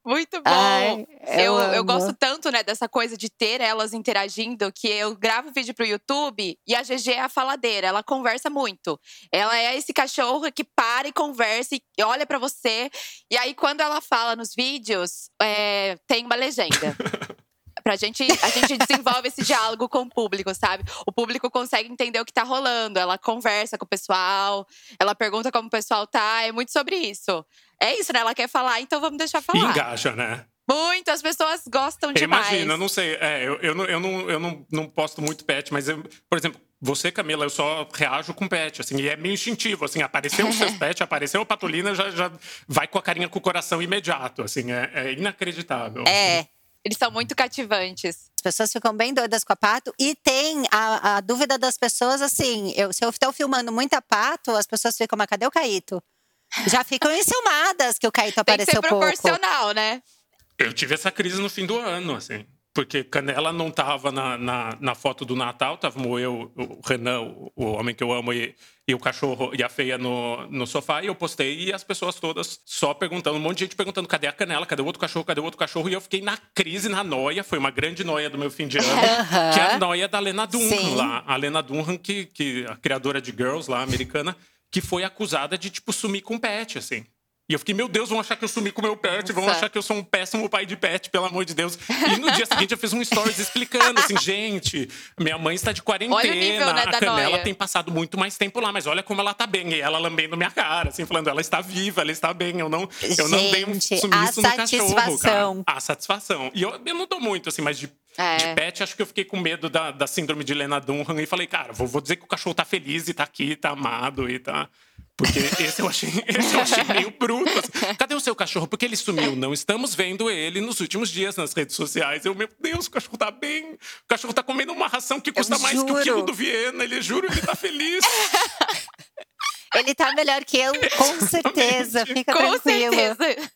Muito bom. Ai, eu eu, eu gosto tanto, né, dessa coisa de ter elas interagindo, que eu gravo vídeo pro YouTube e a GG é a faladeira, ela conversa muito. Ela é esse cachorro que para e conversa e olha pra você. E aí, quando ela fala nos vídeos, é, tem uma legenda. Pra gente, a gente desenvolve esse diálogo com o público, sabe? O público consegue entender o que tá rolando. Ela conversa com o pessoal, ela pergunta como o pessoal tá. É muito sobre isso. É isso, né? Ela quer falar, então vamos deixar E falar. engaja, né? Muito, as pessoas gostam demais. Imagina, eu não sei. É, eu, eu, não, eu, não, eu não, não posto muito pet, mas, eu, por exemplo, você, Camila, eu só reajo com pet, assim, e é meio instintivo, assim, apareceu os seus pets, apareceu a Patolina, já, já vai com a carinha com o coração imediato, assim, é, é inacreditável. É, Eles são muito cativantes. as pessoas ficam bem doidas com a pato. E tem a, a dúvida das pessoas, assim, eu, se eu estou filmando muita pato, as pessoas ficam, mas cadê o Caíto? Já ficam enciumadas que o Caíto Tem que apareceu ser pouco. proporcional, né? Eu tive essa crise no fim do ano, assim. Porque Canela não tava na, na, na foto do Natal, tava eu, o Renan, o, homem que eu amo, e, e o cachorro e a feia no, no sofá, e eu postei, e as pessoas todas só perguntando, um monte de gente perguntando: cadê a Canela? Cadê o outro cachorro? Cadê o outro cachorro? E eu fiquei na crise, na noia, foi uma grande noia do meu fim de ano, Aham. que é a noia da Lena Dunham Sim. lá. A Lena Dunham, que, que a criadora de Girls lá, americana, que foi acusada de, tipo, sumir com pet, assim. E eu fiquei, meu Deus, vão achar que eu sumi com meu pet, vão Nossa. achar que eu sou um péssimo pai de pet, pelo amor de Deus. E no dia seguinte eu fiz um stories explicando assim, gente, minha mãe está de quarentena, Olha o nível, né, a Canela tem passado muito mais tempo lá, mas olha como ela tá bem. E ela lambendo minha cara, assim, falando, ela está viva, ela está bem. Eu não, eu não dei um Gente, sumiço no cachorro, satisfação. cara. A satisfação. E eu, eu não dou muito, assim, mas de, É. de pet, acho que eu fiquei com medo da, da síndrome de Lena Dunham e falei, cara, vou, vou dizer que o cachorro tá feliz e tá aqui, tá amado e tá. Porque esse eu achei, esse eu achei meio bruto. assim. Cadê o seu cachorro? Porque ele sumiu. Não estamos vendo ele nos últimos dias nas redes sociais. Eu, meu Deus, o cachorro tá bem. O cachorro tá comendo uma ração que custa mais que o quilo do Viena. Ele juro, ele tá feliz. Ele tá melhor que eu, com certeza. Fica Com tranquilo. certeza.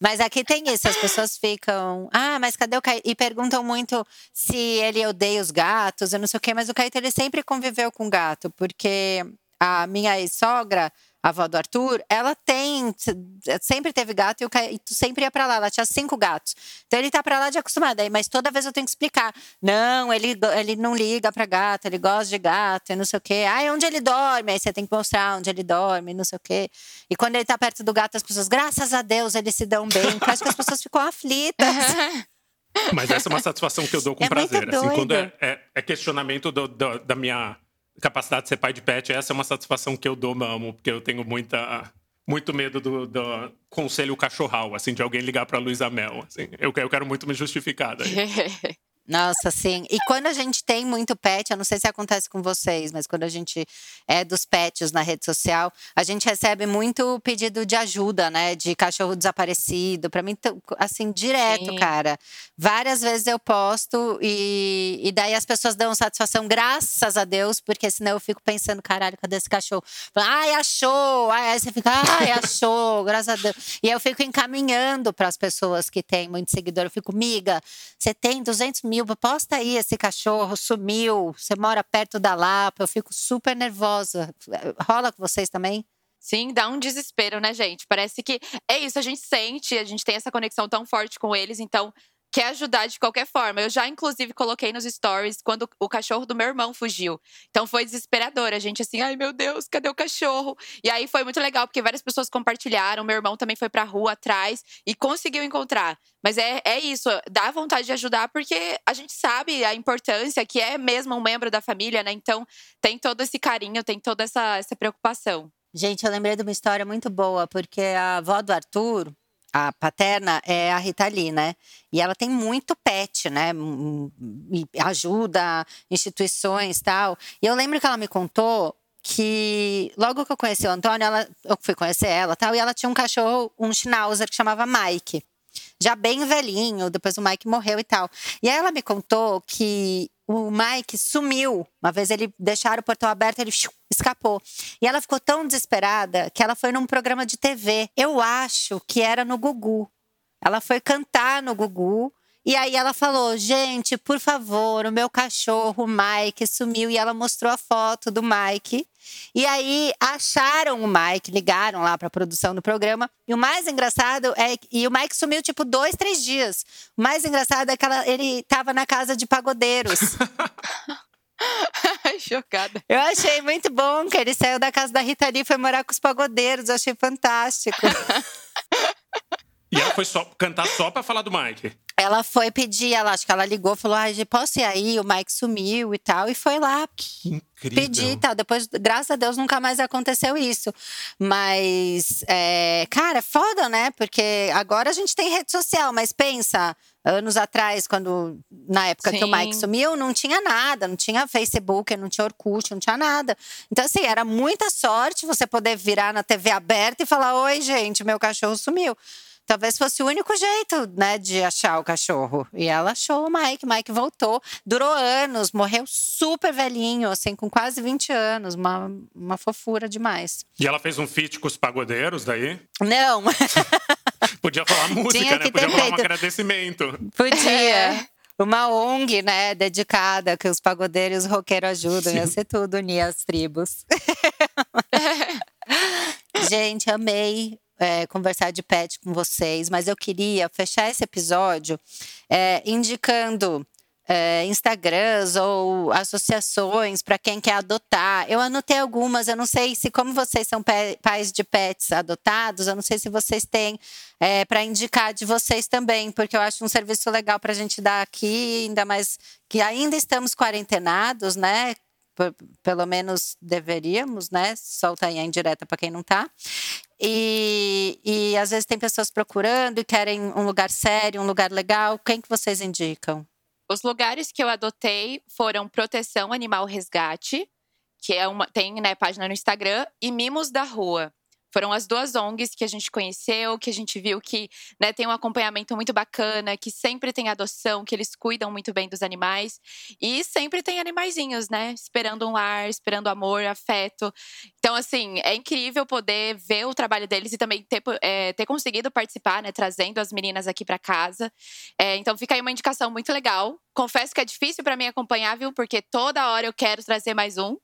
Mas aqui tem isso, as pessoas ficam. Ah, mas cadê o Caíto? E perguntam muito se ele odeia os gatos, eu não sei o quê, mas o Caíto ele sempre conviveu com gato, porque a minha ex-sogra, a avó do Arthur, ela tem. Sempre teve gato e o Caíto sempre ia pra lá. Ela tinha cinco gatos. Então ele tá pra lá de acostumado. Aí, mas toda vez eu tenho que explicar. Não, ele, ele não liga pra gato, ele gosta de gato e não sei o quê. Ah, onde ele dorme? Aí você tem que mostrar onde ele dorme, não sei o quê. E quando ele tá perto do gato, as pessoas, graças a Deus, eles se dão bem. Porque eu acho que as pessoas ficam aflitas. Mas essa é uma satisfação que eu dou com É prazer. Assim, quando é, é- é questionamento do- do- da minha capacidade de ser pai de pet, essa é uma satisfação que eu dou, mamo, porque eu tenho muita. Muito medo do, do conselho cachorral, assim, de alguém ligar pra Luísa Mel. Assim. Eu, eu quero muito me justificar daí. Nossa, sim. E quando a gente tem muito pet, eu não sei se acontece com vocês, mas quando a gente é dos pets na rede social, a gente recebe muito pedido de ajuda, né? De cachorro desaparecido. Pra mim, assim, direto, Sim. cara. Várias vezes eu posto e, e daí as pessoas dão satisfação, graças a Deus, porque senão eu fico pensando, caralho, cadê esse cachorro? Ai, achou! Ai, aí você fica, ai, achou, graças a Deus. E eu fico encaminhando para as pessoas que têm muito seguidor. Eu fico, miga, você tem 200 mil, posta aí esse cachorro, sumiu, você mora perto da Lapa. Eu fico super nervosa. Rola com vocês também? Sim, dá um desespero, né, gente? Parece que é isso, a gente sente, a gente tem essa conexão tão forte com eles, então quer ajudar de qualquer forma. Eu já, inclusive, coloquei nos stories quando o cachorro do meu irmão fugiu. Então foi desesperador. A gente assim, ai meu Deus, cadê o cachorro? E aí foi muito legal, porque várias pessoas compartilharam. Meu irmão também foi pra rua atrás e conseguiu encontrar. Mas é, é isso, dá vontade de ajudar, porque a gente sabe a importância que é mesmo um membro da família, né? Então tem todo esse carinho, tem toda essa, essa preocupação. Gente, eu lembrei de uma história muito boa, porque a avó do Arthur, a paterna é a Rita Lee, né? E ela tem muito pet, né? E ajuda instituições tal. E eu lembro que ela me contou que logo que eu conheci o Antônio, ela, eu fui conhecer ela tal, e ela tinha um cachorro, um schnauzer que chamava Mike. Já bem velhinho, depois o Mike morreu e tal. E aí ela me contou que o Mike sumiu. Uma vez ele deixaram o portão aberto, ele escapou. E ela ficou tão desesperada que ela foi num programa de TV. Eu acho que era no Gugu. Ela foi cantar no Gugu e aí ela falou: gente, por favor, o meu cachorro, o Mike, sumiu. E ela mostrou a foto do Mike. E aí acharam o Mike, ligaram lá para a produção do programa. E o mais engraçado é e o Mike sumiu tipo dois, três dias. O mais engraçado é que ela, ele estava na casa de pagodeiros. Chocada. Eu achei muito bom que ele saiu da casa da Rita Lee e foi morar com os pagodeiros. Eu achei fantástico. e ela foi só cantar só para falar do Mike. Ela foi pedir, ela acho que ela ligou, falou: "Ai, posso ir aí? O Mike sumiu e tal", e foi lá. Que incrível. Pedir e tal. Depois, graças a Deus, nunca mais aconteceu isso. Mas, é, cara, é foda, né? Porque agora a gente tem rede social, mas pensa, anos atrás, quando na época Sim. que o Mike sumiu, não tinha nada, não tinha Facebook, não tinha Orkut, não tinha nada. Então, assim, era muita sorte você poder virar na TV aberta e falar: Oi, gente, meu cachorro sumiu talvez fosse o único jeito, né, de achar o cachorro. E ela achou o Mike. Mike voltou, durou anos, morreu super velhinho, assim, com quase 20 anos. Uma, uma fofura demais. E ela fez um feat com os pagodeiros daí? Não. Podia falar música, né? Podia falar feito. um agradecimento. Podia. É. Uma ONG, né, dedicada, que os pagodeiros e os roqueiros ajudam. Sim. Ia ser tudo, unir as tribos. Gente, amei é, conversar de pet com vocês, mas eu queria fechar esse episódio é, indicando é, Instagrams ou associações para quem quer adotar. Eu anotei algumas, eu não sei se, como vocês são pais de pets adotados, eu não sei se vocês têm é, para indicar de vocês também, porque eu acho um serviço legal para a gente dar aqui, ainda mais que ainda estamos quarentenados, né? Pelo menos deveríamos, né? Solta aí a indireta para quem não está. E, e às vezes tem pessoas procurando e querem um lugar sério, um lugar legal. Quem que vocês indicam? Os lugares que eu adotei foram Proteção Animal Resgate, que é uma tem né, página no Instagram, e Mimos da Rua. Foram as duas ONGs que a gente conheceu, que a gente viu que né, tem um acompanhamento muito bacana, que sempre tem adoção, que eles cuidam muito bem dos animais. E sempre tem animaizinhos, né? Esperando um lar, esperando amor, afeto. Então, assim, é incrível poder ver o trabalho deles e também ter, é, ter conseguido participar, né? Trazendo as meninas aqui para casa. É, então, fica aí uma indicação muito legal. Confesso que é difícil para mim acompanhar, viu? Porque toda hora eu quero trazer mais um.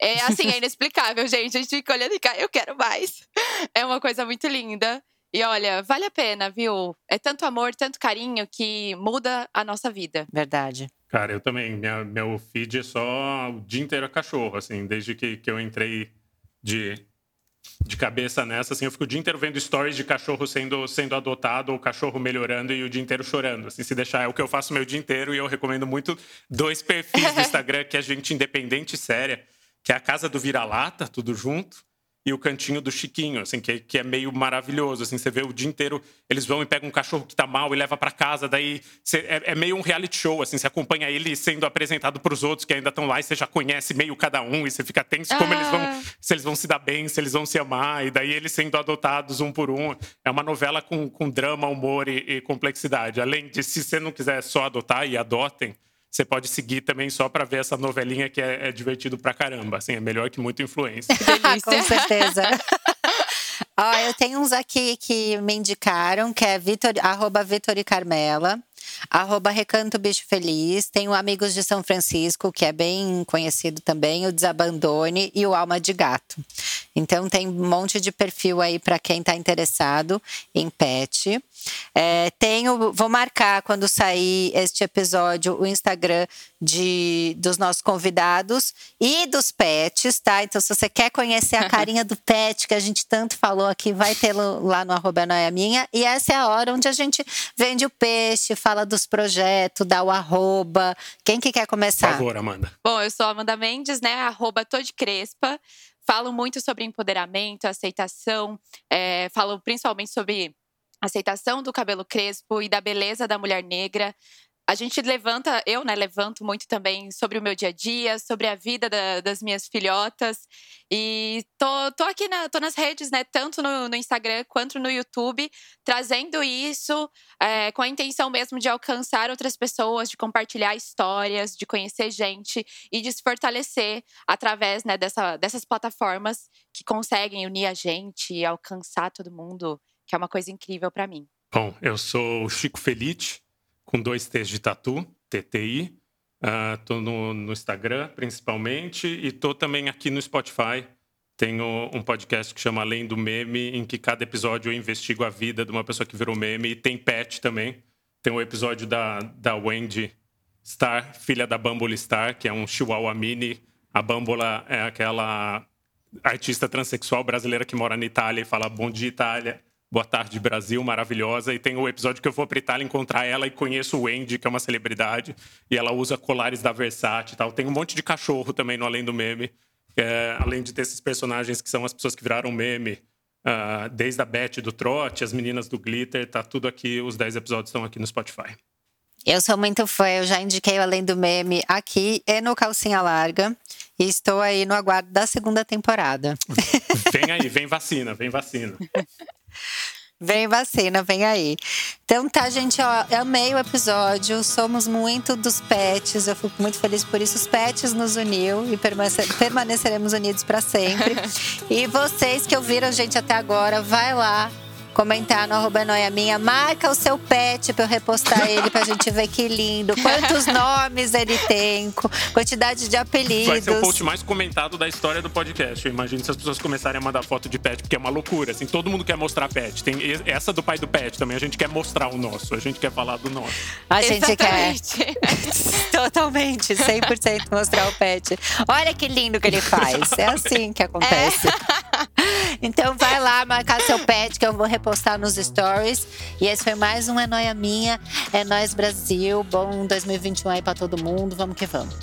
É assim, é inexplicável, gente. A gente fica olhando e cá, eu quero mais. É uma coisa muito linda. E olha, vale a pena, viu? É tanto amor, tanto carinho que muda a nossa vida. Verdade. Cara, eu também. Minha, meu feed é só o dia inteiro cachorro, assim, desde que, que eu entrei de, de cabeça nessa, assim, eu fico o dia inteiro vendo stories de cachorro sendo, sendo adotado ou cachorro melhorando e o dia inteiro chorando. Assim, se deixar, é o que eu faço meu dia inteiro e eu recomendo muito dois perfis do Instagram que é gente independente e séria que é a casa do vira-lata, tudo junto, e o cantinho do Chiquinho, assim, que, que é meio maravilhoso, assim, você vê o dia inteiro, eles vão e pegam um cachorro que tá mal e leva para casa, daí é, é, meio um reality show, assim, você acompanha ele sendo apresentado para os outros que ainda estão lá e você já conhece meio cada um e você fica tenso como eles vão, ah. se eles vão se dar bem, se eles vão se amar, e daí eles sendo adotados um por um. É uma novela com, com drama, humor e, e complexidade. Além de, se você não quiser só adotar e adotem, você pode seguir também só para ver essa novelinha que é, é, divertido pra caramba. Assim, é melhor que muita influência. Com certeza. Ó, eu tenho uns aqui que me indicaram, que é Vitor, arroba Vitor e Carmela, arroba Recanto Bicho Feliz. Tem o Amigos de São Francisco, que é bem conhecido também, o Desabandone e o Alma de Gato. Então tem um monte de perfil aí para quem está interessado em pet. É, tenho, vou marcar quando sair este episódio o Instagram de, dos nossos convidados e dos pets, tá? Então, se você quer conhecer a carinha do pet que a gente tanto falou aqui, vai ter lá no arroba Noia Minha. E essa é a hora onde a gente vende o peixe, fala dos projetos, dá o arroba. Quem que quer começar? Por favor, Amanda. Bom, eu sou a Amanda Mendes, né? Arroba Crespa. Falo muito sobre empoderamento, aceitação. É, falo principalmente sobre aceitação do cabelo crespo e da beleza da mulher negra a gente levanta, eu, né, levanto muito também sobre o meu dia a dia, sobre a vida da, das minhas filhotas. E tô, tô aqui, na, tô nas redes, né, tanto no, no Instagram quanto no YouTube, trazendo isso é, com a intenção mesmo de alcançar outras pessoas, de compartilhar histórias, de conhecer gente e de se fortalecer através né, dessa, dessas plataformas que conseguem unir a gente e alcançar todo mundo, que é uma coisa incrível para mim. Bom, eu sou o Chico Felite com dois T's de tatu, TTI. Uh, tô no, no, Instagram, principalmente, e tô também aqui no Spotify. Tenho um podcast que chama Além do Meme, em que cada episódio eu investigo a vida de uma pessoa que virou meme. E tem pet também. Tem o um episódio da, da Wendy Star, filha da Bumble Star, que é um chihuahua mini. A Bambola é aquela artista transexual brasileira que mora na Itália e fala bom dia, Itália. Boa Tarde Brasil, maravilhosa. E tem o episódio que eu vou para Itália encontrar ela e conheço o Wendy, que é uma celebridade. E ela usa colares da Versace e tal. Tem um monte de cachorro também no Além do Meme. É, além de ter esses personagens que são as pessoas que viraram meme. Uh, desde a Beth do Trote, as meninas do Glitter, tá tudo aqui. Os 10 episódios estão aqui no Spotify. Eu sou muito fã, eu já indiquei o Além do Meme aqui e no Calcinha Larga. E estou aí no aguardo da segunda temporada. Vem aí, vem vacina, vem vacina. Vem vacina, vem aí. Então tá, gente, ó, eu amei o episódio. Somos muito dos pets. Eu fico muito feliz por isso. Os pets nos uniu e permaneceremos unidos para sempre. e vocês que ouviram a gente até agora, vai lá, comentar no arroba noia minha, marca o seu pet pra eu repostar ele pra gente ver que lindo. Quantos nomes ele tem, quantidade de apelidos. Vai ser o post mais comentado da história do podcast. Eu imagino se as pessoas começarem a mandar foto de pet, porque é uma loucura. Assim, todo mundo quer mostrar pet. Tem essa do pai do pet também. A gente quer mostrar o nosso. A gente quer falar do nosso. A gente Exatamente. quer. Totalmente, 100% mostrar o pet. Olha que lindo que ele faz. É assim que acontece. É. Então vai lá marcar seu pet que eu vou repostar nos stories. E esse foi mais um É Noia Minha. É Nós Brasil. Bom 2021 aí pra todo mundo. Vamos que vamos.